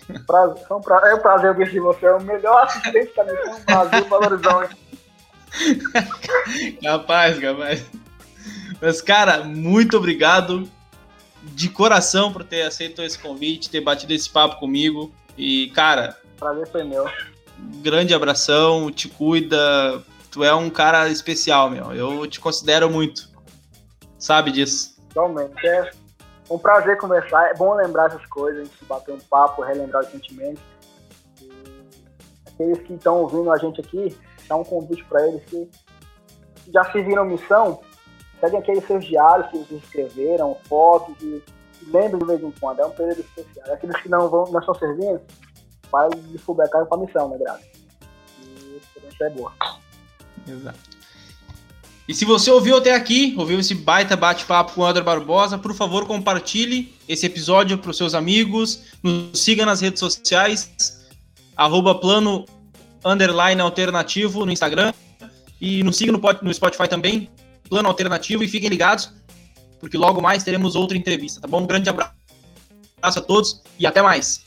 Prazer, é, um prazer, é um prazer ouvir de você, é o melhor assistente da missão Brasil Belo Horizonte. capaz, capaz. Mas, cara, muito obrigado de coração por ter aceito esse convite, ter batido esse papo comigo. E, cara. Prazer foi meu. Grande abração, te cuida, tu é um cara especial, meu. Eu te considero muito. Sabe disso. Realmente. É um prazer conversar. É bom lembrar essas coisas, a gente bater um papo, relembrar os sentimentos. E aqueles que estão ouvindo a gente aqui, dá um convite para eles que já se viram missão, seguem aqueles seus diários que vocês escreveram, fotos e, e lembrem de vez em quando. É um período especial. Aqueles que não vão, não estão servindo, vai descobrir para a missão, né, Graça? E a experiência é boa. Exato. E se você ouviu até aqui, ouviu esse baita bate-papo com o André Barbosa, por favor, compartilhe esse episódio para os seus amigos, nos siga nas redes sociais, arroba plano underline alternativo no Instagram e nos siga no Spotify também, plano alternativo, e fiquem ligados, porque logo mais teremos outra entrevista, tá bom? Um grande abraço a todos e até mais!